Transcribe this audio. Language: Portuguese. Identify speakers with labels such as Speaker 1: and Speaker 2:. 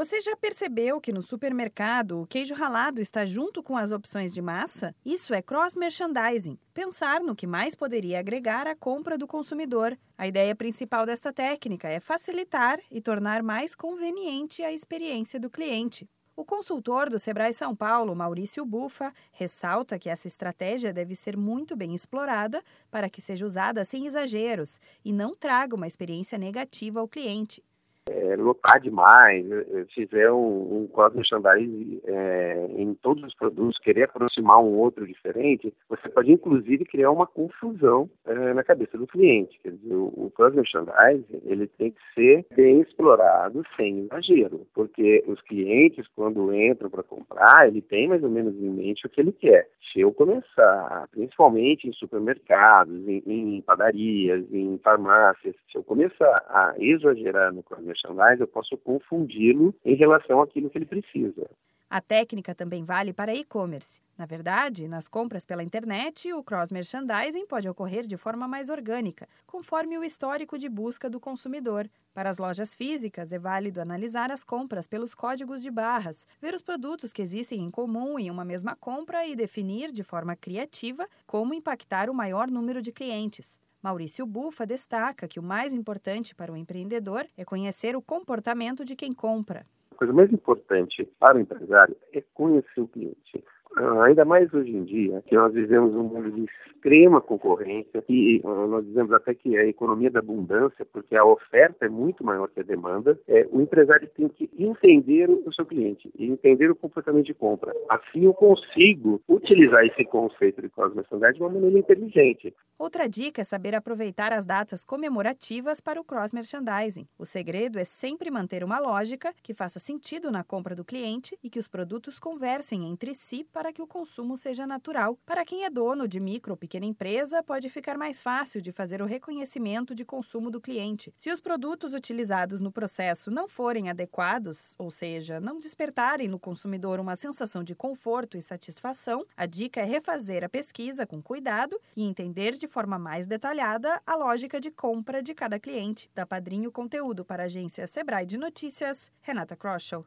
Speaker 1: Você já percebeu que no supermercado o queijo ralado está junto com as opções de massa? Isso é cross-merchandising pensar no que mais poderia agregar à compra do consumidor. A ideia principal desta técnica é facilitar e tornar mais conveniente a experiência do cliente. O consultor do Sebrae São Paulo, Maurício Bufa, ressalta que essa estratégia deve ser muito bem explorada para que seja usada sem exageros e não traga uma experiência negativa ao cliente
Speaker 2: é, lotar demais, fizer um, um cross merchandising é, em todos os produtos, querer aproximar um outro diferente, você pode inclusive criar uma confusão é, na cabeça do cliente. Quer dizer, o, o cross merchandising ele tem que ser bem explorado sem exagero, porque os clientes quando entram para comprar, ele tem mais ou menos em mente o que ele quer. Se eu começar, principalmente em supermercados, em, em padarias, em farmácias, se eu começar a exagerar no cross merchandising, eu posso confundi-lo em relação àquilo que ele precisa.
Speaker 1: A técnica também vale para e-commerce. Na verdade, nas compras pela internet, o cross-merchandising pode ocorrer de forma mais orgânica, conforme o histórico de busca do consumidor. Para as lojas físicas, é válido analisar as compras pelos códigos de barras, ver os produtos que existem em comum em uma mesma compra e definir de forma criativa como impactar o maior número de clientes. Maurício Bufa destaca que o mais importante para o empreendedor é conhecer o comportamento de quem compra.
Speaker 2: A coisa mais importante para o empresário é conhecer o cliente. Ah, ainda mais hoje em dia, que nós vivemos um mundo de extrema concorrência e ah, nós dizemos até que é a economia da abundância, porque a oferta é muito maior que a demanda, é, o empresário tem que entender o seu cliente e entender o comportamento de compra. Assim eu consigo utilizar esse conceito de cross-merchandising de uma maneira inteligente.
Speaker 1: Outra dica é saber aproveitar as datas comemorativas para o cross-merchandising. O segredo é sempre manter uma lógica que faça sentido na compra do cliente e que os produtos conversem entre si para que o consumo seja natural. Para quem é dono de micro ou pequena empresa, pode ficar mais fácil de fazer o reconhecimento de consumo do cliente. Se os produtos utilizados no processo não forem adequados, ou seja, não despertarem no consumidor uma sensação de conforto e satisfação, a dica é refazer a pesquisa com cuidado e entender de forma mais detalhada a lógica de compra de cada cliente. Da Padrinho Conteúdo para a agência Sebrae de Notícias, Renata Kroschel.